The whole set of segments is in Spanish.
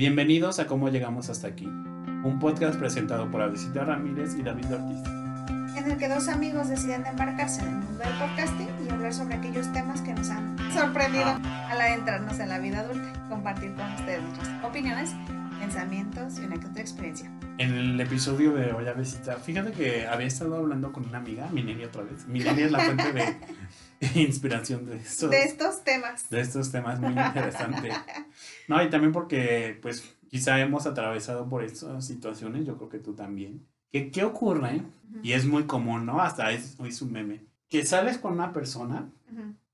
Bienvenidos a Cómo Llegamos Hasta Aquí, un podcast presentado por Avisita Ramírez y David Ortiz. En el que dos amigos deciden embarcarse en el mundo del podcasting y hablar sobre aquellos temas que nos han sorprendido al adentrarnos en la vida adulta y compartir con ustedes nuestras opiniones, pensamientos y una que otra experiencia. En el episodio de hoy, Avisita, fíjate que había estado hablando con una amiga, Mineri otra vez. Mineri es la fuente de inspiración de estos, De estos temas. de estos temas muy interesantes. No, y también porque, pues, quizá hemos atravesado por estas situaciones, yo creo que tú también. Que, ¿Qué ocurre? Y es muy común, ¿no? Hasta es, es un meme. Que sales con una persona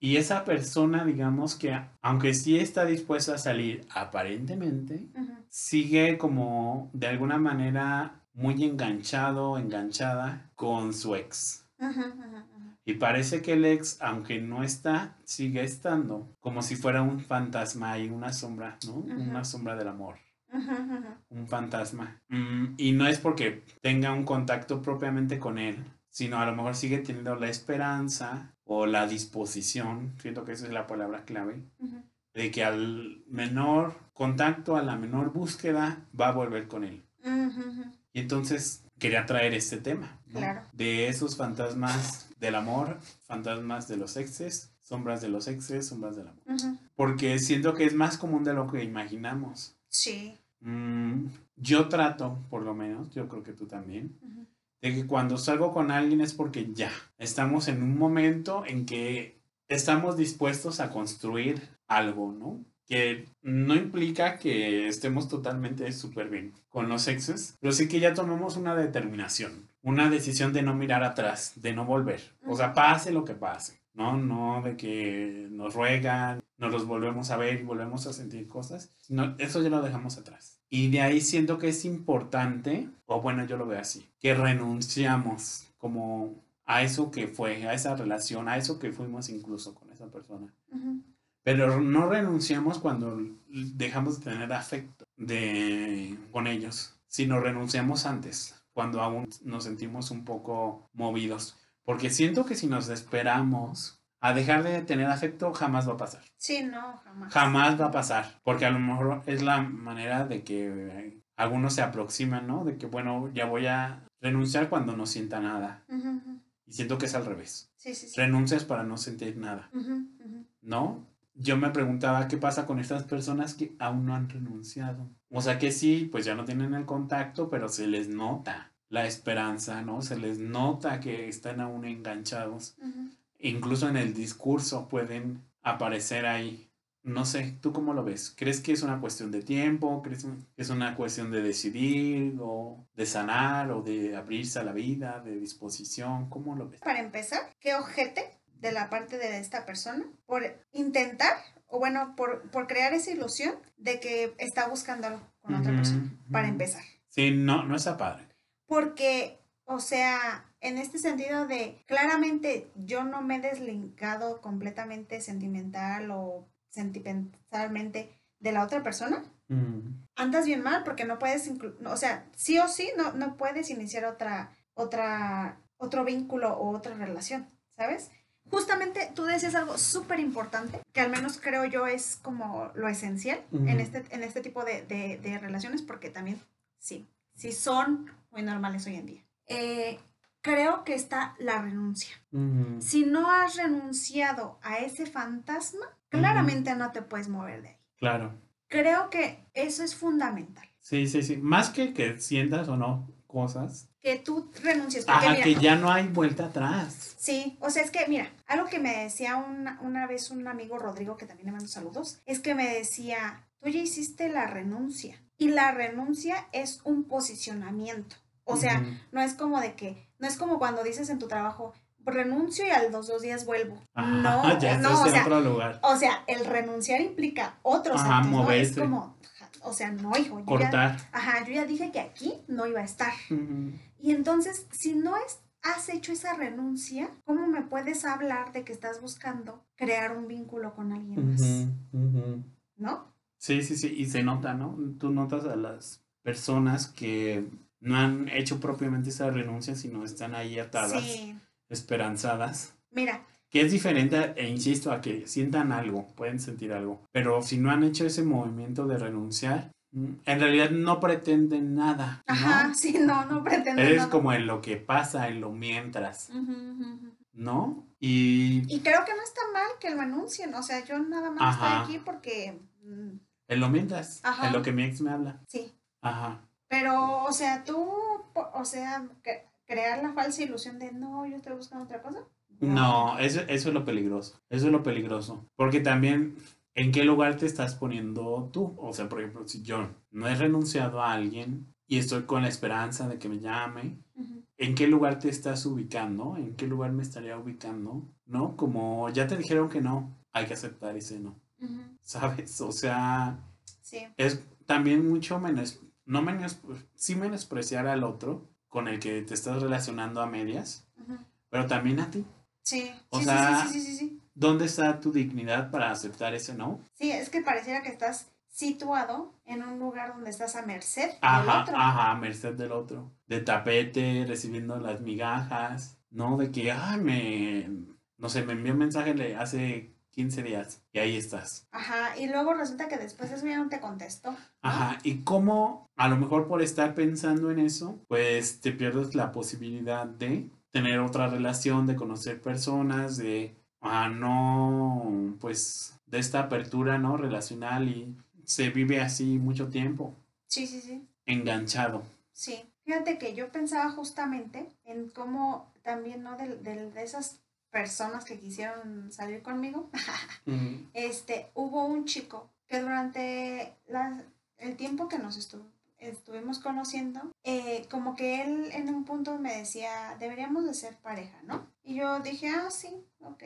y esa persona, digamos que, aunque sí está dispuesta a salir aparentemente, sigue como de alguna manera muy enganchado, enganchada con su ex. Ujú, ujú. Y parece que el ex, aunque no está, sigue estando, como si fuera un fantasma y una sombra, ¿no? Una sombra del amor, un fantasma. Mm, y no es porque tenga un contacto propiamente con él, sino a lo mejor sigue teniendo la esperanza o la disposición, siento que esa es la palabra clave, de que al menor contacto, a la menor búsqueda, va a volver con él. Y entonces quería traer este tema, ¿no? Claro. De esos fantasmas del amor, fantasmas de los exes, sombras de los exes, sombras del amor. Ujú. Porque siento que es más común de lo que imaginamos. Sí. Mm, yo trato, por lo menos, yo creo que tú también, Ujú. de que cuando salgo con alguien es porque ya estamos en un momento en que estamos dispuestos a construir algo, ¿no? Que no implica que estemos totalmente súper bien con los exes, pero sí que ya tomamos una determinación, una decisión de no mirar atrás, de no volver. O sea, pase lo que pase, ¿no? No de que nos ruegan, nos los volvemos a ver y volvemos a sentir cosas, sino eso ya lo dejamos atrás. Y de ahí siento que es importante, o bueno, yo lo veo así, que renunciamos como a eso que fue, a esa relación, a eso que fuimos incluso con esa persona. Ujú. Pero no renunciamos cuando dejamos de tener afecto de, con ellos, sino renunciamos antes, cuando aún nos sentimos un poco movidos. Porque siento que si nos esperamos a dejar de tener afecto, jamás va a pasar. Sí, no, jamás. Jamás va a pasar, porque a lo mejor es la manera de que algunos se aproximan, ¿no? De que, bueno, ya voy a renunciar cuando no sienta nada. Y siento que es al revés. Sí, sí, sí. Renuncias para no sentir nada. ¿no? Yo me preguntaba qué pasa con estas personas que aún no han renunciado. O sea que sí, pues ya no tienen el contacto, pero se les nota la esperanza, ¿no? Se les nota que están aún enganchados. Incluso en el discurso pueden aparecer ahí. No sé, ¿tú cómo lo ves? ¿Crees que es una cuestión de tiempo? ¿Crees que es una cuestión de decidir o de sanar o de abrirse a la vida, de disposición? ¿Cómo lo ves? Para empezar, ¿qué ojete de la parte de esta persona por intentar, o bueno, por, por crear esa ilusión de que está buscando algo con otra persona? Para empezar. Sí, no, no está padre. Porque, o sea, en este sentido de, claramente yo no me he deslinkado completamente sentimental o sentimentalmente de la otra persona. Andas bien mal porque no puedes, o sea, sí o sí no, no puedes iniciar otra, otra, otro vínculo o otra relación, ¿sabes? Justamente tú decías algo súper importante, que al menos creo yo es como lo esencial en, este, en este tipo de, de- de relaciones, porque también sí, sí son muy normales hoy en día. Eh, creo que está la renuncia. Si no has renunciado a ese fantasma, claramente no te puedes mover de ahí. Claro. Creo que eso es fundamental. Sí, sí, sí. Más que que sientas o no cosas. Que tú renuncies. Porque Ajá, mira, que ya no hay vuelta atrás. Sí, o sea, es que, mira, algo que me decía una, una vez un amigo Rodrigo, que también le mando saludos, es que me decía, tú ya hiciste la renuncia. Y la renuncia es un posicionamiento. O sea, no es como de que, no es como cuando dices en tu trabajo, renuncio y a los dos días vuelvo. Ajá, no, ya no, o sea, otro lugar. o sea, el renunciar implica otros Ajá, actos, ¿no? Es como, o sea, no, hijo, yo ya, Cortar. ajá, yo ya dije que aquí no iba a estar. Y entonces, si no es, has hecho esa renuncia, ¿cómo me puedes hablar de que estás buscando crear un vínculo con alguien más? ¿No? Sí, sí, sí, y se nota, ¿no? Tú notas a las personas que no han hecho propiamente esa renuncia, sino están ahí atadas, Sí. esperanzadas. Mira, Que es diferente, e insisto, a que sientan algo, pueden sentir algo. Pero si no han hecho ese movimiento de renunciar, Mm, En realidad no pretenden nada. ¿no? Ajá, sí, no, no pretendo Eres nada. como en lo que pasa, en lo mientras. ¿no? Y Y creo que no está mal que lo anuncien, o sea, yo nada más Ajá. estoy aquí porque, mm, en lo mientras, Ajá. en lo que mi ex me habla. sí, Ajá. pero, o sea, tú, o sea, cre- crear la falsa ilusión de, no, yo estoy buscando otra cosa. No, eso, eso es lo peligroso. Eso es lo peligroso. Porque también, ¿en qué lugar te estás poniendo tú? O sea, por ejemplo, si yo no he renunciado a alguien y estoy con la esperanza de que me llame. ¿en qué lugar te estás ubicando? ¿En qué lugar me estaría ubicando? ¿No? Como ya te dijeron que no, hay que aceptar ese no. ¿Sabes? O sea, Sí, es también mucho menos, no menos, sí menospreciar al otro con el que te estás relacionando a medias, pero también a ti. Sí, O sí, sea- sí, sí, sí, sí. ¿Dónde está tu dignidad para aceptar ese no? Sí, es que pareciera que estás situado en un lugar donde estás a merced del Ajá, otro. ajá, a merced del otro. De tapete, recibiendo las migajas, ¿no? De que, ay, me, no sé, me envió un mensaje le- hace 15 días y ahí estás. Ajá, y luego resulta que después eso ya no te contestó. ¿no? Ajá, y cómo, a lo mejor por estar pensando en eso, pues te pierdes la posibilidad de tener otra relación, de conocer personas, de, ah, no, pues, de esta apertura, ¿no? Relacional y se vive así mucho tiempo, Sí, sí, sí. enganchado. Sí, fíjate que yo pensaba justamente en cómo también, ¿no? De, de- de esas personas que quisieron salir conmigo, este, hubo un chico que durante la- el tiempo que nos estu- estuvimos conociendo, eh, como que él en un punto me decía, deberíamos de ser pareja, ¿no? Y yo dije, ah, sí, ok,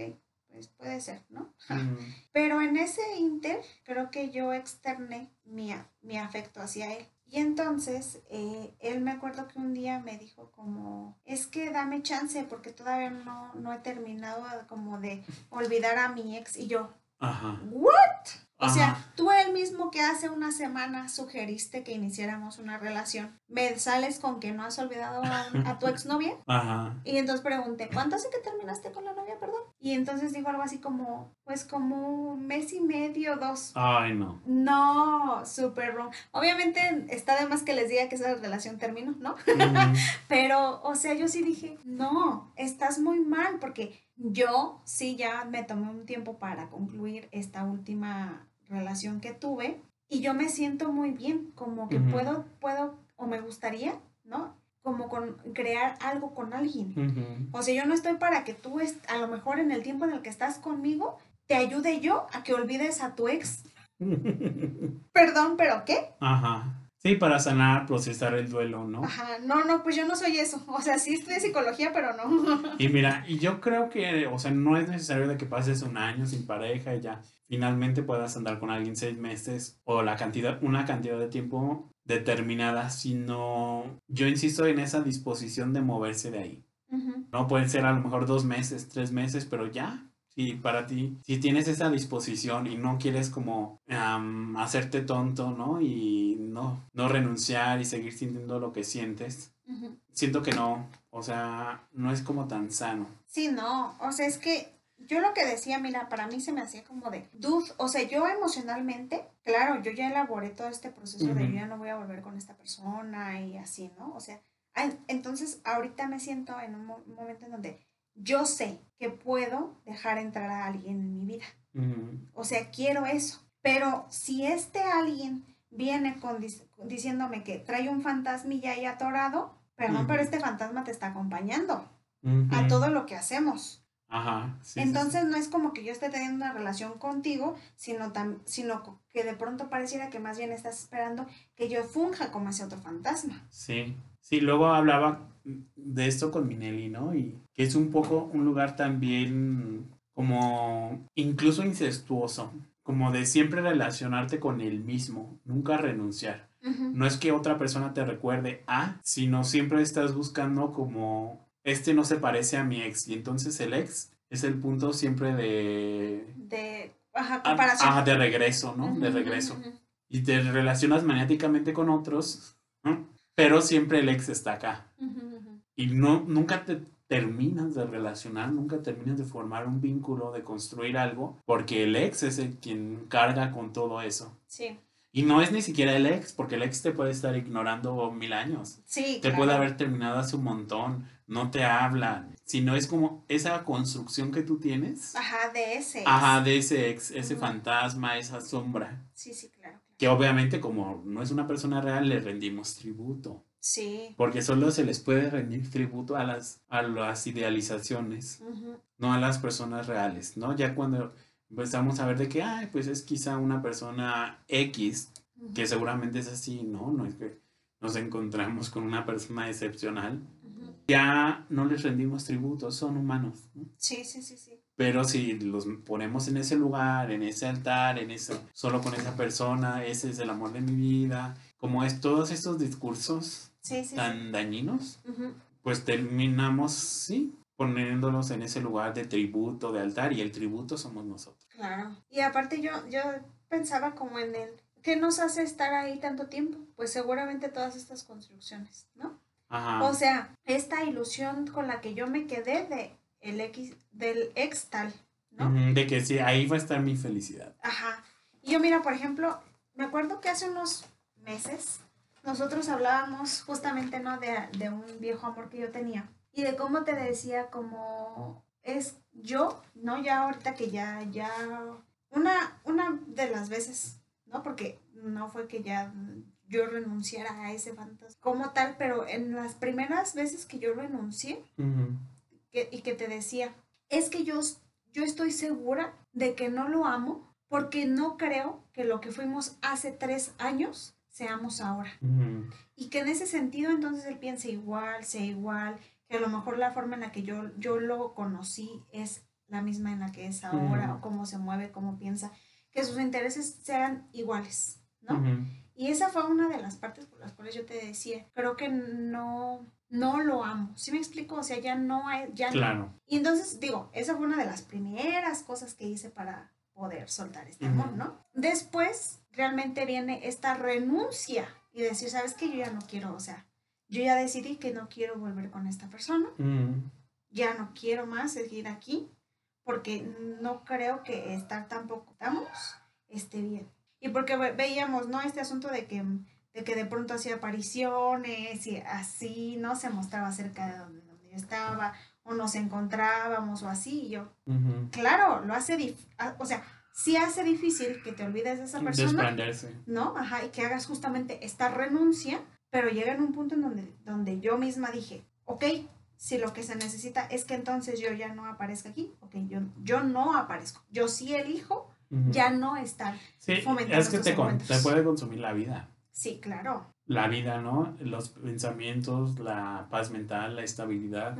pues puede ser, ¿no? Ujú. Pero en ese inter, creo que yo externé mi, mi afecto hacia él. Y entonces, eh, él me acuerdo que un día me dijo como, es que dame chance porque todavía no, no he terminado como de olvidar a mi ex. Y yo, Ajá. ¿what? O Ajá. sea, tú el mismo que hace una semana sugeriste que iniciáramos una relación, me sales con que no has olvidado a, a tu exnovia. Ajá. Y entonces pregunté, ¿cuánto hace que terminaste con la novia, perdón? Y entonces dijo algo así como, pues como un mes y medio, dos. Ay, no. No, súper wrong. Obviamente está de más que les diga que esa relación terminó, ¿no? Pero, o sea, yo sí dije, no, estás muy mal porque yo sí ya me tomé un tiempo para concluir esta última relación que tuve y yo me siento muy bien, como que puedo, puedo o me gustaría, ¿no? Como con crear algo con alguien. O sea, yo no estoy para que tú, a lo mejor en el tiempo en el que estás conmigo, te ayude yo a que olvides a tu ex. Perdón, pero ¿qué? Ajá. Sí, para sanar, procesar el duelo, ¿no? Ajá, no, no, pues yo no soy eso. O sea, sí estudié psicología, pero no. Y mira, y yo creo que, o sea, no es necesario de que pases un año sin pareja y ya finalmente puedas andar con alguien seis meses o la cantidad, una cantidad de tiempo determinada, sino yo insisto en esa disposición de moverse de ahí. No pueden ser a lo mejor dos meses, tres meses, pero ya. Si para ti, si tienes esa disposición y no quieres como hacerte tonto, ¿no? Y no, no renunciar y seguir sintiendo lo que sientes, siento que no, o sea, no es como tan sano. Sí, no, o sea, es que yo lo que decía, mira, para mí se me hacía como de, dude, o sea, yo emocionalmente, claro, yo ya elaboré todo este proceso de yo ya no voy a volver con esta persona y así, ¿no? O sea, entonces ahorita me siento en un mo- momento en donde yo sé que puedo dejar entrar a alguien en mi vida. O sea, quiero eso. Pero si este alguien viene con dis- diciéndome que trae un fantasmilla ahí atorado, perdón, pero este fantasma te está acompañando a todo lo que hacemos. Ajá. sí, sí, Entonces no es como que yo esté teniendo una relación contigo, sino, tam- sino que de pronto pareciera que más bien estás esperando que yo funja como ese otro fantasma. Sí, sí, luego hablaba de esto con Minelli, ¿no? Y que es un poco un lugar también como incluso incestuoso, como de siempre relacionarte con el mismo, nunca renunciar. No es que otra persona te recuerde a, sino siempre estás buscando como, este no se parece a mi ex, y entonces el ex es el punto siempre de... De ajá, ah, comparación. Ajá, de regreso, ¿no? De regreso. ujú. Y te relacionas maniáticamente con otros, ¿no? pero siempre el ex está acá. Ujú. Y no, nunca te terminas de relacionar, nunca terminas de formar un vínculo, de construir algo, porque el ex es el quien carga con todo eso. Sí. Y no es ni siquiera el ex, porque el ex te puede estar ignorando mil años. Sí, Te claro. puede haber terminado hace un montón, no te habla. Si no es como esa construcción que tú tienes, Ajá, de ese. ajá, de ese ex, ese fantasma, esa sombra. Sí, sí, claro. claro. Que obviamente como no es una persona real, le rendimos tributo. Sí. Porque solo se les puede rendir tributo a las, a las idealizaciones, no a las personas reales, ¿no? Ya cuando empezamos a ver de que, ay, pues es quizá una persona X, que seguramente es así, ¿no? No es que nos encontramos con una persona excepcional. Ya no les rendimos tributo, son humanos, ¿no? Sí, sí, sí, sí. Pero si los ponemos en ese lugar, en ese altar, en ese, solo con esa persona, ese es el amor de mi vida, como es todos estos discursos Sí, sí, sí. tan dañinos, pues terminamos, sí, poniéndolos en ese lugar de tributo, de altar, y el tributo somos nosotros. Claro. Y aparte yo, yo pensaba como en el, ¿qué nos hace estar ahí tanto tiempo? Pues seguramente todas estas construcciones, ¿no? Ajá. O sea, esta ilusión con la que yo me quedé de el X, del ex tal, ¿no? De que sí, ahí va a estar mi felicidad. Ajá. Y yo, mira, por ejemplo, me acuerdo que hace unos meses nosotros hablábamos justamente, ¿no? De, de un viejo amor que yo tenía. Y de cómo te decía, como es yo, ¿no? Ya ahorita que ya, ya, una, una de las veces, ¿no? Porque no fue que ya yo renunciara a ese fantasma como tal, pero en las primeras veces que yo renuncié, que- y que te decía, es que yo, yo estoy segura de que no lo amo porque no creo que lo que fuimos hace tres años seamos ahora. Y que en ese sentido entonces él piensa igual, sea igual, que a lo mejor la forma en la que yo, yo lo conocí es la misma en la que es ahora, o cómo se mueve, cómo piensa, que sus intereses sean iguales, ¿no? Y esa fue una de las partes por las cuales yo te decía, creo que no, no lo amo. ¿Sí me explico? O sea, ya no hay, ya no- Claro. y entonces, digo, esa fue una de las primeras cosas que hice para poder soltar este amor. ¿no? Después, realmente viene esta renuncia y decir, ¿sabes qué? Yo ya no quiero, o sea, yo ya decidí que no quiero volver con esta persona, Ujú. ya no quiero más seguir aquí, porque no creo que estar tampoco estamos esté bien. Y porque ve- veíamos, ¿no? Este asunto de que, de que de pronto hacía apariciones y así, ¿no? Se mostraba cerca de donde, donde yo estaba, o nos encontrábamos o así, y yo, Ujú. claro, lo hace, o sea, sí hace difícil que te olvides de esa persona, Desprenderse. ¿no? Ajá, y que hagas justamente esta renuncia, pero llega en un punto en donde, donde yo misma dije, ok, si lo que se necesita es que entonces yo ya no aparezca aquí, ok, yo, yo no aparezco, yo sí elijo Ya no estar. Sí, fomentar es que te, con- encuentros. te puede consumir la vida. Sí, claro. La vida, ¿no? Los pensamientos, la paz mental, la estabilidad.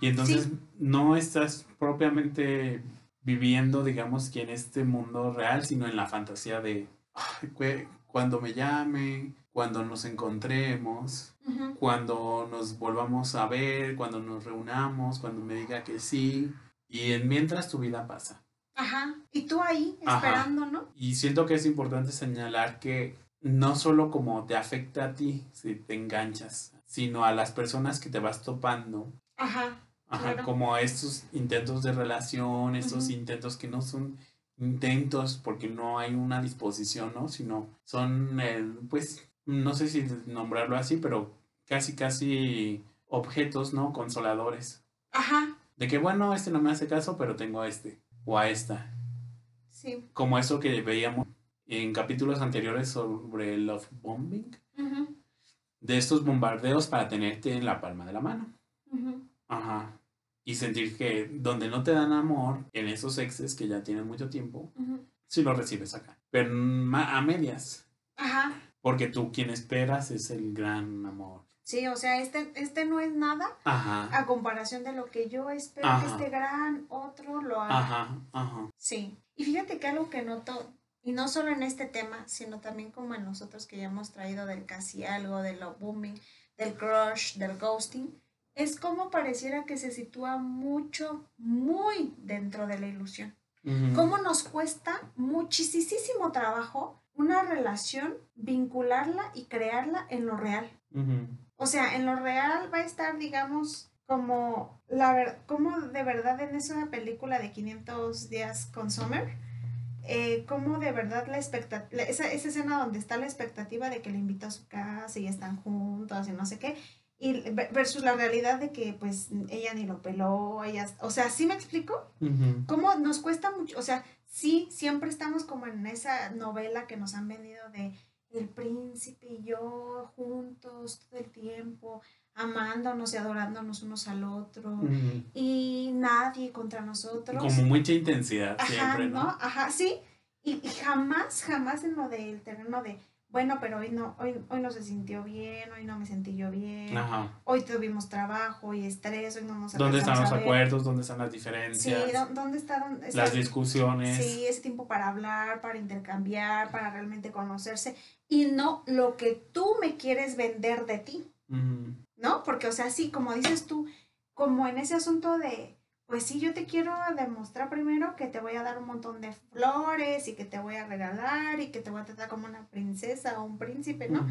Y entonces Sí. no estás propiamente viviendo, digamos, que en este mundo real, sino en la fantasía de "Ay, cue- cuando me llame, cuando nos encontremos, cuando nos volvamos a ver, cuando nos reunamos, cuando me diga que sí. Y en mientras tu vida pasa. Ajá. Y tú ahí Ajá. esperando, ¿no? Y siento que es importante señalar que no solo como te afecta a ti si te enganchas, sino a las personas que te vas topando. Ajá. Ajá, Claro. como estos intentos de relación, estos intentos que no son intentos porque no hay una disposición, ¿no? Sino son, eh, pues, no sé si nombrarlo así, pero casi, casi objetos, ¿no? Consoladores. Ajá. De que, bueno, este no me hace caso, pero tengo a este o a esta. Sí. como eso que veíamos en capítulos anteriores sobre el love bombing, de estos bombardeos para tenerte en la palma de la mano. Ajá. Y sentir que donde no te dan amor, en esos exes que ya tienen mucho tiempo, Ujú. sí lo recibes acá. Pero a medias. Ajá. Porque tú quien esperas es el gran amor. Sí, o sea, este, este no es nada Ajá. a comparación de lo que yo espero Ajá. que este gran otro lo haga. Ajá. Ajá. Sí. Y fíjate que algo que noto, y no solo en este tema, sino también como en nosotros que ya hemos traído del casi algo, del love booming, del crush, del ghosting, es como pareciera que se sitúa mucho, muy dentro de la ilusión. Ujú. ¿Cómo nos cuesta muchísimo trabajo una relación, vincularla y crearla en lo real? Ujú. O sea, en lo real va a estar, digamos, como la ver como de verdad en esa película de 500 días con Summer, eh, cómo de verdad la expectativa, esa, esa escena donde está la expectativa de que le invita a su casa y están juntos y no sé qué, y versus la realidad de que pues ella ni lo peló, ella, o sea, ¿sí me explico? Cómo nos cuesta mucho, o sea, sí, siempre estamos como en esa novela que nos han venido de el príncipe y yo juntos todo el tiempo, amándonos y adorándonos unos al otro, y nadie contra nosotros. Como mucha intensidad siempre, ¿no? Ajá, sí, y, y, jamás, jamás en lo del terreno de bueno, pero hoy no, hoy, hoy no se sintió bien, hoy no me sentí yo bien, hoy tuvimos trabajo y estrés, hoy no nos ¿Dónde están los acuerdos? ¿Dónde están las diferencias? Sí, ¿dónde están las discusiones? Sí, ese tiempo para hablar, para intercambiar, para realmente conocerse y no lo que tú me quieres vender de ti, ¿no? Porque, o sea, sí, como dices tú, como en ese asunto de pues sí, yo te quiero demostrar primero que te voy a dar un montón de flores y que te voy a regalar y que te voy a tratar como una princesa o un príncipe, ¿no?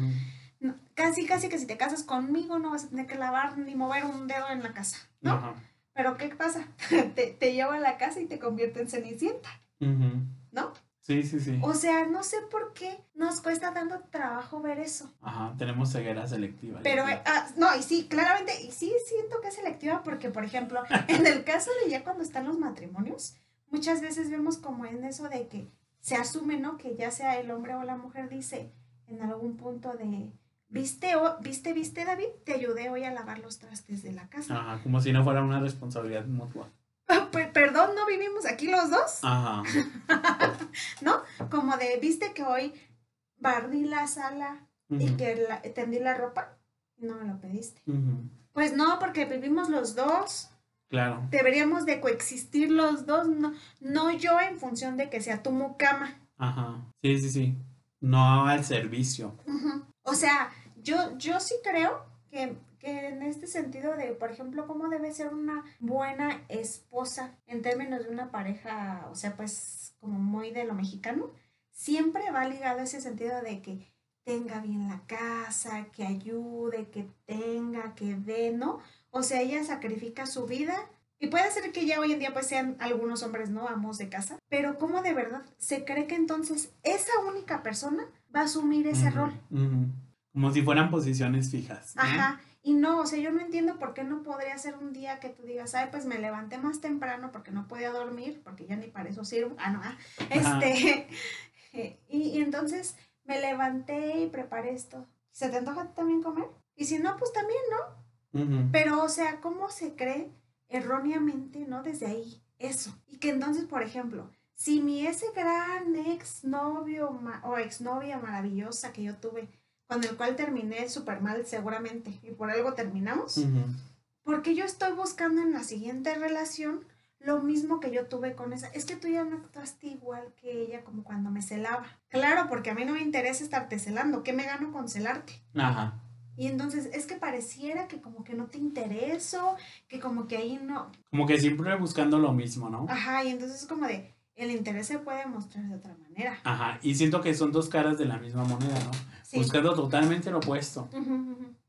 casi, casi que si te casas conmigo no vas a tener que lavar ni mover un dedo en la casa, ¿no? Pero ¿qué pasa? te, te lleva a la casa y te convierte en cenicienta, ¿no? Sí, sí, sí. O sea, no sé por qué nos cuesta tanto trabajo ver eso. Ajá, tenemos ceguera selectiva. Pero, ah, no, y sí, claramente, y sí siento que es selectiva porque, por ejemplo, en el caso de ya cuando están los matrimonios, muchas veces vemos como en eso de que se asume, ¿no? Que ya sea el hombre o la mujer dice en algún punto de, ¿viste, o, viste, viste, David? Te ayudé hoy a lavar los trastes de la casa. Ajá, como si no fuera una responsabilidad mutua. perdón, ¿no vivimos aquí los dos? Ajá. ¿No? Como de, viste que hoy barrí la sala y que tendí la ropa no me lo pediste. Pues no, porque vivimos los dos. Claro. Deberíamos de coexistir los dos, no, no yo en función de que sea tu mucama. Ajá. Sí, sí, sí. No al servicio. O sea, yo, yo sí creo que que en este sentido de, por ejemplo, cómo debe ser una buena esposa en términos de una pareja, o sea, pues como muy de lo mexicano, siempre va ligado a ese sentido de que tenga bien la casa, que ayude, que tenga, que dé, ¿no? O sea, ella sacrifica su vida y puede ser que ya hoy en día pues sean algunos hombres, ¿no? Amos de casa, pero ¿cómo de verdad se cree que entonces esa única persona va a asumir ese rol? Como si fueran posiciones fijas. Ajá. Y no, o sea, yo no entiendo por qué no podría ser un día que tú digas, ay, pues me levanté más temprano porque no podía dormir, porque ya ni para eso sirvo. Ah, no, ah. Este, y, entonces me levanté y preparé esto. ¿Se te antoja también comer? Y si no, pues también, ¿no? Pero, o sea, ¿cómo se cree erróneamente, ¿no? Desde ahí, eso. Y que entonces, por ejemplo, si mi ese gran ex novio o exnovia maravillosa que yo tuve, con el cual terminé súper mal seguramente y por algo terminamos. Porque yo estoy buscando en la siguiente relación lo mismo que yo tuve con esa. Es que tú ya no actuaste igual que ella como cuando me celaba. Claro, porque a mí no me interesa estarte celando. ¿Qué me gano con celarte? Ajá. Y entonces es que pareciera que como que no te intereso, que como que ahí no... Como que siempre buscando lo mismo, ¿no? Ajá, y entonces es como de, el interés se puede mostrar de otra manera. Ajá, y siento que son dos caras de la misma moneda, ¿no? Buscando totalmente lo opuesto.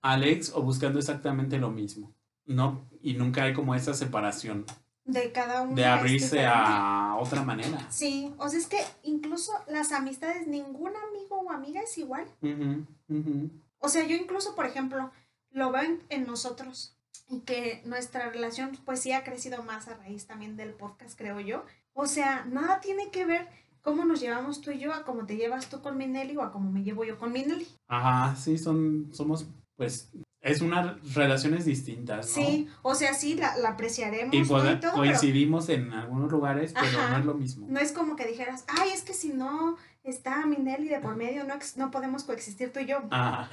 Alex o buscando exactamente lo mismo. No, y nunca hay como esa separación. De cada uno. De abrirse a otra manera. Sí, o sea, es que incluso las amistades, ningún amigo o amiga es igual. O sea, yo incluso, por ejemplo, lo veo en, nosotros y que nuestra relación pues sí ha crecido más a raíz también del podcast, creo yo. O sea, nada tiene que ver cómo nos llevamos tú y yo a cómo te llevas tú con Minelli o a cómo me llevo yo con Minelli. Ajá, sí, son, somos, pues, es unas relaciones distintas, ¿no? Sí, o sea, sí, la, apreciaremos. Y, coincidimos en algunos lugares, pero no es lo mismo. No es como que dijeras, ay, es que si no está Minelli de por medio, no, no podemos coexistir tú y yo. Ajá.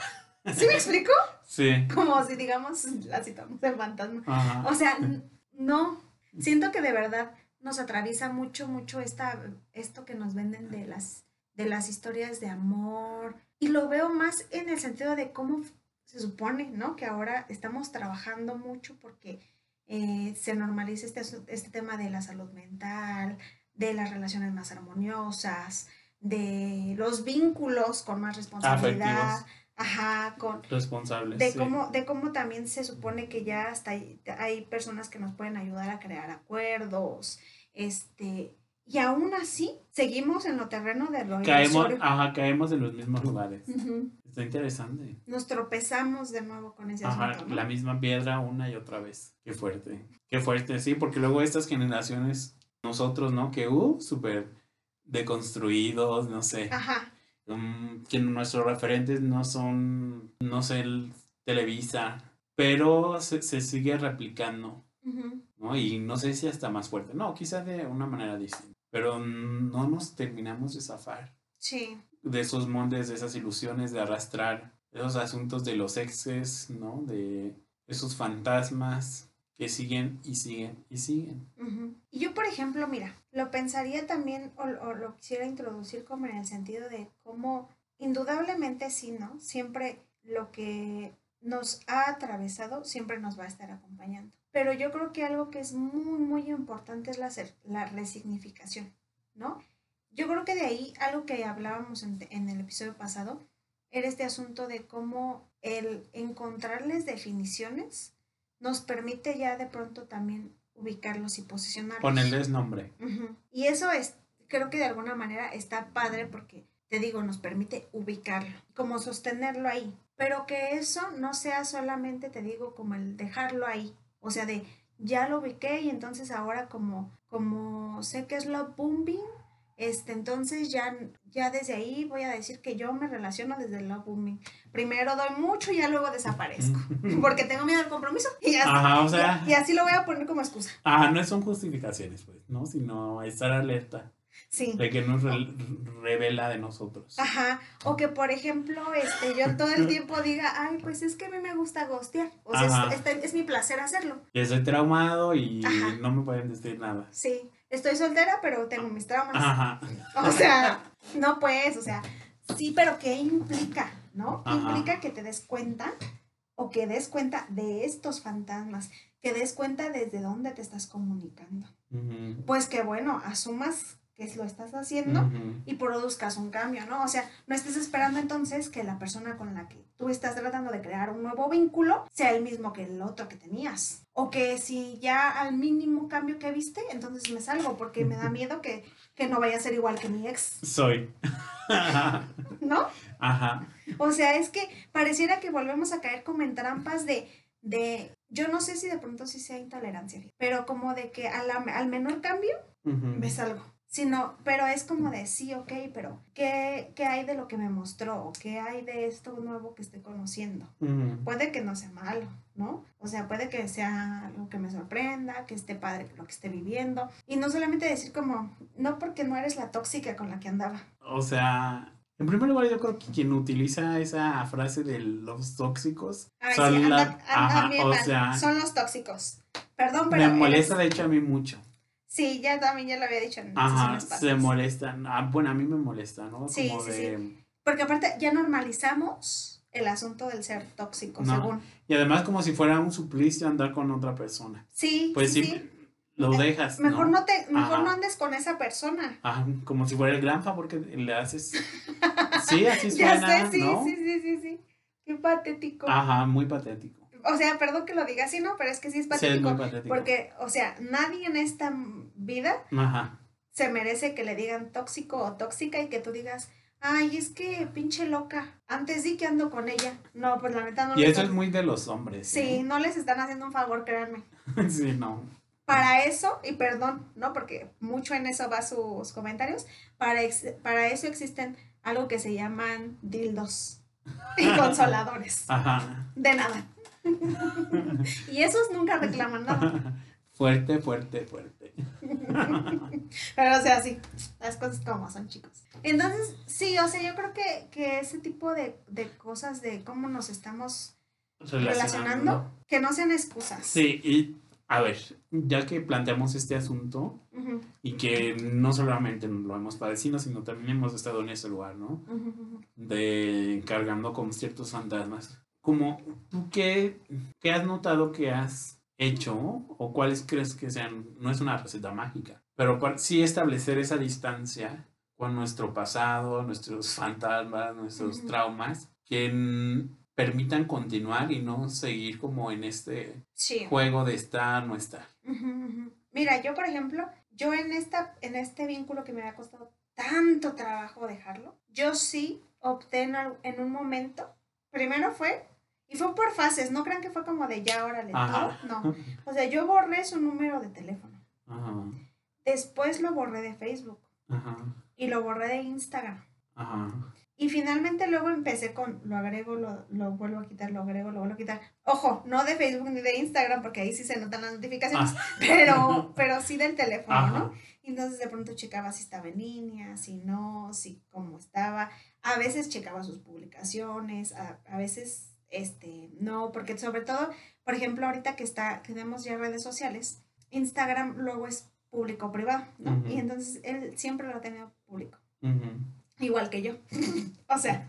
¿Sí me explico? Sí. Como si, digamos, la citamos el fantasma. Ajá. O sea, no. Siento que de verdad nos atraviesa mucho, mucho esta, esto que nos venden de las, de las historias de amor. Y lo veo más en el sentido de cómo se supone, ¿no? Que ahora estamos trabajando mucho porque eh, se normaliza este, este tema de la salud mental, de las relaciones más armoniosas, de los vínculos con más responsabilidad. Ajá, con... Responsables. De, cómo, de cómo también se supone que ya hasta hay, hay personas que nos pueden ayudar a crear acuerdos, este, Y aún así, seguimos en lo terreno de lo Caemos, ajá, caemos en los mismos lugares. Está interesante. Nos tropezamos de nuevo con ese Ajá, asunto, ¿no? la misma piedra una y otra vez. Qué fuerte. Qué fuerte, sí, porque luego estas generaciones, nosotros, ¿no? Que, uh, súper deconstruidos, no sé. Ajá. Que nuestros referentes no son, no sé, el Televisa, pero se, se sigue replicando. ¿no? Y no sé si hasta más fuerte. No, quizás de una manera distinta. Pero no nos terminamos de zafar Sí. de esos moldes, de esas ilusiones, de arrastrar esos asuntos de los exes, ¿no? De esos fantasmas que siguen y siguen y siguen. Ujú. Y yo, por ejemplo, mira, lo pensaría también o, lo quisiera introducir como en el sentido de cómo, indudablemente sí, ¿no? Siempre lo que nos ha atravesado siempre nos va a estar acompañando. Pero yo creo que algo que es muy, muy importante es la, la resignificación, ¿no? Yo creo que de ahí algo que hablábamos en, en el episodio pasado era este asunto de cómo el encontrarles definiciones nos permite ya de pronto también ubicarlos y posicionarlos. Ponerles nombre. Ujú. Y eso es, creo que de alguna manera está padre porque, te digo, nos permite ubicarlo, como sostenerlo ahí. Pero que eso no sea solamente, te digo, como el dejarlo ahí. O sea, de ya lo ubiqué y entonces ahora como, como sé que es love booming, este, entonces ya, ya desde ahí voy a decir que yo me relaciono desde el love booming. Primero doy mucho y ya luego desaparezco. Porque tengo miedo al compromiso y, ya- Ajá, o sea, y, y así lo voy a poner como excusa. ajá, no son justificaciones, pues, ¿no? Sino estar alerta Sí. de que nos re- revela de nosotros. Ajá, o que por ejemplo, este, yo todo el tiempo diga, ay, pues es que a mí me gusta gostear, o sea, es, es mi placer hacerlo. Que estoy traumado y Ajá. no me pueden decir nada. Sí, estoy soltera, pero tengo mis traumas. Ajá. O sea, no pues, o sea, sí, pero ¿qué implica, no? ¿Qué Ajá. implica que te des cuenta o que des cuenta de estos fantasmas, que des cuenta desde dónde te estás comunicando? Pues que bueno, asumas que lo estás haciendo Ujú. y produzcas un cambio, ¿no? O sea, no estés esperando entonces que la persona con la que tú estás tratando de crear un nuevo vínculo sea el mismo que el otro que tenías. O que si ya al mínimo cambio que viste, entonces me salgo porque me da miedo que, que no vaya a ser igual que mi ex, Soy. ¿no? Ajá. O sea, es que pareciera que volvemos a caer como en trampas de, de yo no sé si de pronto sí sea intolerancia, pero como de que a la- al menor cambio Ujú. me salgo. Sino, pero es como de sí, ok, pero ¿qué, ¿qué hay de lo que me mostró? ¿O ¿Qué hay de esto nuevo que estoy conociendo? Ujú. Puede que no sea malo, ¿no? O sea, puede que sea algo que me sorprenda, que esté padre lo que esté viviendo. Y no solamente decir como, no porque no eres la tóxica con la que andaba. O sea, en primer lugar, yo creo que quien utiliza esa frase de los tóxicos Ay, son sí, la- andan, andan ajá, bien o mal. sea, Son los tóxicos. Perdón, pero... me molesta eres- de hecho a mí mucho. Sí, ya también ya lo había dicho en Ajá, se molestan. Ah, bueno, a mí me molesta, ¿no? Sí, Como sí, de... Porque aparte ya normalizamos el asunto del ser tóxico, No. según. Y además como si fuera un suplicio andar con otra persona. Sí, Pues sí, lo Eh, dejas, Mejor ¿no? no, te, mejor Ajá. no andes con esa persona. Ajá, como si fuera el gran favor que le haces. Sí, así ya suena, sé, sí, ¿no? sí, sí, sí, sí. Qué patético. Ajá, muy patético. O sea, perdón que lo diga así, ¿no? Pero es que sí es Sí, es patético. muy patético. porque, o sea, nadie en esta vida Ajá. se merece que le digan tóxico o tóxica y que tú digas, ay, es que pinche loca. Antes di que ando con ella. No, pues la neta no Y eso es están- muy de los hombres. Sí, ¿eh? no les están haciendo un favor, créanme. sí, no. Para eso, y perdón, ¿no? Porque mucho en eso va sus comentarios, para, ex- para eso existen algo que se llaman dildos y consoladores. Ajá. De nada. y esos nunca reclaman nada. fuerte, fuerte, fuerte. Pero o sea, sí, las cosas como son, chicos. Entonces, sí, o sea, yo creo que, que ese tipo de, de cosas de cómo nos estamos relacionando, que no sean excusas. Sí, y a ver, ya que planteamos este asunto y que no solamente lo hemos padecido, sino también hemos estado en ese lugar, ¿no? De cargando con ciertos fantasmas. Como, ¿tú qué, qué has notado que has hecho o cuáles crees que sean? No es una receta mágica, pero sí establecer esa distancia con nuestro pasado, nuestros fantasmas, nuestros traumas, que permitan continuar y no seguir como en este Sí. juego de estar, no estar. Mira, yo por ejemplo, yo en, esta, en este vínculo que me había costado tanto trabajo dejarlo, yo sí opté en un momento, primero fue, y fue por fases, no crean que fue como de ya, órale, todo, no. O sea, yo borré su número de teléfono. Ajá. Después lo borré de Facebook Ajá. y lo borré de Instagram. Ajá. Y finalmente luego empecé con lo agrego, lo, lo vuelvo a quitar, lo agrego, lo vuelvo a quitar. Ojo, no de Facebook ni de Instagram, porque ahí sí se notan las notificaciones, pero, pero sí del teléfono, Ajá. ¿no? Y entonces de pronto checaba si estaba en línea, si no, si cómo estaba. A veces checaba sus publicaciones, a, a veces este, no, porque sobre todo, por ejemplo, ahorita que está, tenemos ya redes sociales, Instagram luego es público privado, ¿no? Y entonces él siempre lo ha tenido público igual que yo. o sea,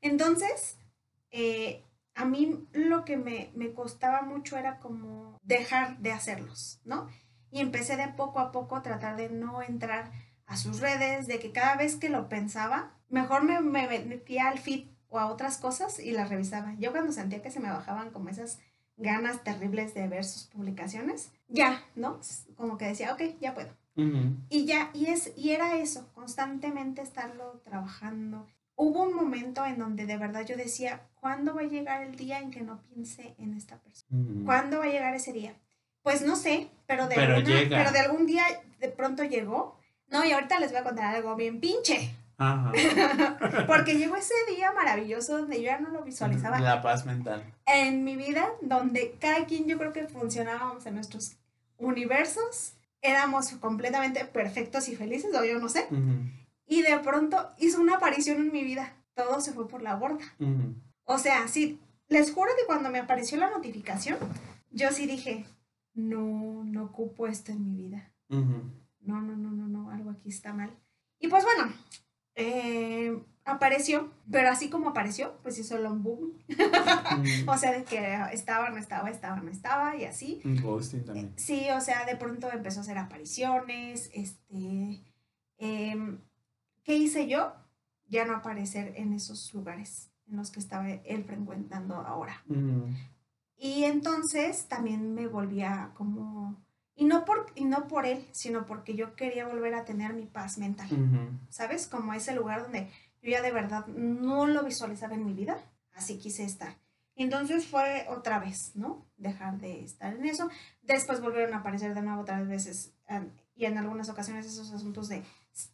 entonces, eh, a mí lo que me, me costaba mucho era como dejar de hacerlos, ¿no? Y empecé de poco a poco a tratar de no entrar a sus redes, de que cada vez que lo pensaba, mejor me, me metía al feed o a otras cosas y las revisaba. Yo cuando sentía que se me bajaban como esas ganas terribles de ver sus publicaciones, ya, ¿no? Como que decía, ok, ya puedo. Y ya, y, es, y era eso, constantemente estarlo trabajando. Hubo un momento en donde de verdad yo decía, ¿cuándo va a llegar el día en que no piense en esta persona? ¿Cuándo va a llegar ese día? Pues no sé, pero de, Pero alguna- llega. pero de algún día de pronto llegó. No, y ahorita les voy a contar algo bien pinche, Ajá. porque llegó ese día maravilloso donde yo ya no lo visualizaba La paz mental. en mi vida, donde cada quien yo creo que funcionábamos en nuestros universos, éramos completamente perfectos y felices, o yo no sé, y de pronto hizo una aparición en mi vida. Todo se fue por la borda. O sea, sí, les juro que cuando me apareció la notificación, yo sí dije, no, no ocupo esto en mi vida. No, no, no, no, no, algo aquí está mal. Y pues bueno, eh, apareció, pero así como apareció, pues hizo el boom. Ujú. O sea, de que estaba, no estaba, estaba, no estaba y así. Un ghosting también. Sí, o sea, de pronto empezó a hacer apariciones, este, em, ¿qué hice yo? Ya no aparecer en esos lugares en los que estaba él frecuentando ahora. Ujú. Y entonces también me volvía como, y no por, y no por él, sino porque yo quería volver a tener mi paz mental, Ujú. ¿sabes? Como ese lugar donde yo ya de verdad no lo visualizaba en mi vida, así quise estar. Entonces fue otra vez, ¿no? Dejar de estar en eso. Después volvieron a aparecer de nuevo otras veces y en algunas ocasiones esos asuntos de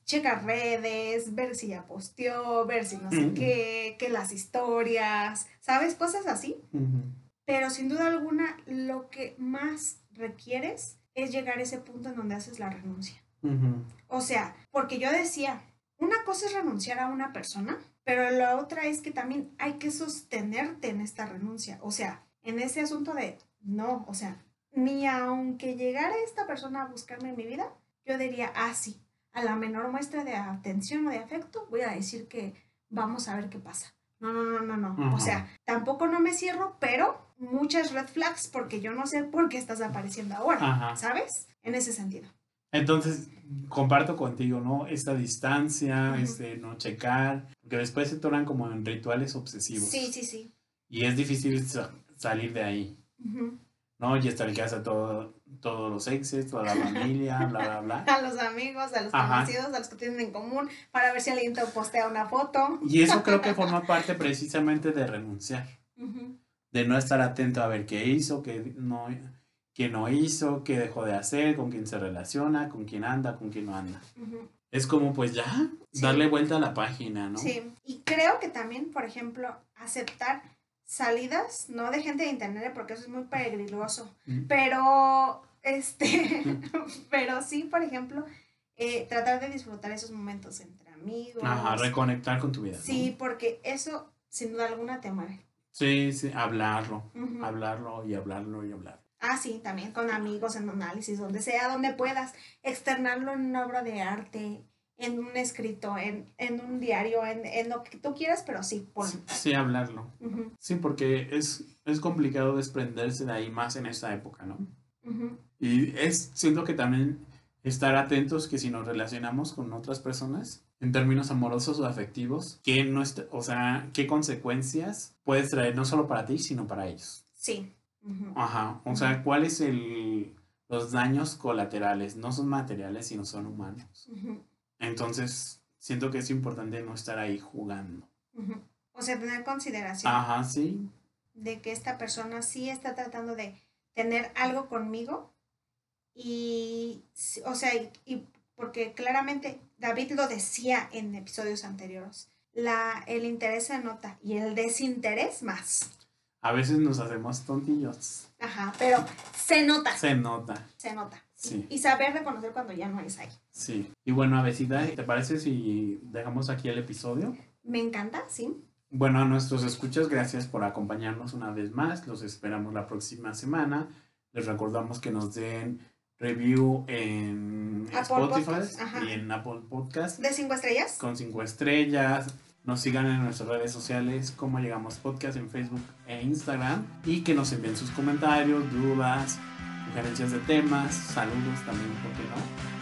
checar redes, ver si ya posteó, ver si no sé Ujú. qué, que las historias, ¿sabes? Cosas así. Ujú. Pero sin duda alguna lo que más requieres es llegar a ese punto en donde haces la renuncia. Ujú. O sea, porque yo decía, una cosa es renunciar a una persona, pero la otra es que también hay que sostenerte en esta renuncia. O sea, en ese asunto de, no, o sea, ni aunque llegara esta persona a buscarme en mi vida, yo diría, ah, sí, a la menor muestra de atención o de afecto, voy a decir que vamos a ver qué pasa. No, no, no, no, no. Ajá. O sea, tampoco no me cierro, pero muchas red flags porque yo no sé por qué estás apareciendo ahora, Ajá. ¿sabes? En ese sentido. Entonces, comparto contigo, ¿no? Esta distancia, este, no checar, porque después se tornan como en rituales obsesivos. Sí, sí, sí. Y es difícil sa- salir de ahí. ¿no? Y estar en casa todo, todos los exes, toda la familia, bla, bla, bla. A los amigos, a los Ajá. conocidos, a los que tienen en común, para ver si alguien te postea una foto. Y eso creo que forma parte precisamente de renunciar, Ujú. De no estar atento a ver qué hizo, qué no, qué no hizo, qué dejó de hacer, con quién se relaciona, con quién anda, con quién no anda. Es como pues ya, Sí. darle vuelta a la página, ¿no? Sí, y creo que también, por ejemplo, aceptar salidas, no de gente de internet, porque eso es muy peligroso, Mm. pero, este, pero sí, por ejemplo, eh, tratar de disfrutar esos momentos entre amigos. Ajá, reconectar con tu vida. ¿no? Sí, porque eso, sin duda alguna, te mueve. Sí, sí, hablarlo, hablarlo y hablarlo y hablarlo. Ah, sí, también con amigos, en análisis, donde sea, donde puedas, externarlo en una obra de arte, en un escrito, en, en un diario, en, en lo que tú quieras, pero sí, ponlo. Sí, sí, hablarlo. Sí, porque es, es complicado desprenderse de ahí más en esta época, ¿no? Y es, siento que también estar atentos que si nos relacionamos con otras personas, en términos amorosos o afectivos, qué no o sea, qué consecuencias puedes traer no solo para ti, sino para ellos. Sí. Ajá, o sea, cuál es el los daños colaterales no son materiales, sino son humanos. Entonces, siento que es importante no estar ahí jugando. O sea, tener consideración Ajá, sí. de que esta persona sí está tratando de tener algo conmigo y, o sea, y, y porque claramente David lo decía en episodios anteriores, la, el interés se nota y el desinterés más. A veces nos hacemos tontillos. Ajá, pero se nota, Se nota. se nota. Sí. Y saber reconocer cuando ya no es ahí. Sí. Y bueno, Avesita, ¿te parece si dejamos aquí el episodio? Me encanta, sí. Bueno, a nuestros escuchas, gracias por acompañarnos una vez más. Los esperamos la próxima semana. Les recordamos que nos den review en Apple Spotify Podcast, y en Apple Podcast ¿De cinco estrellas? con cinco estrellas. Nos sigan en nuestras redes sociales como Llegamos Podcast en Facebook e Instagram y que nos envíen sus comentarios, dudas, sugerencias de temas, saludos también, ¿por qué no?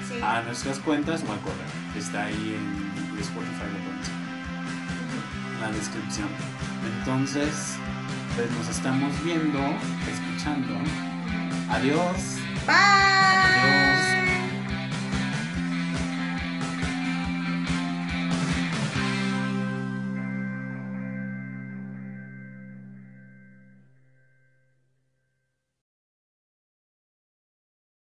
Sí. A nuestras cuentas o al correo que está ahí en Spotify, en la descripción. Entonces, pues nos estamos viendo, escuchando. Adiós. 拜。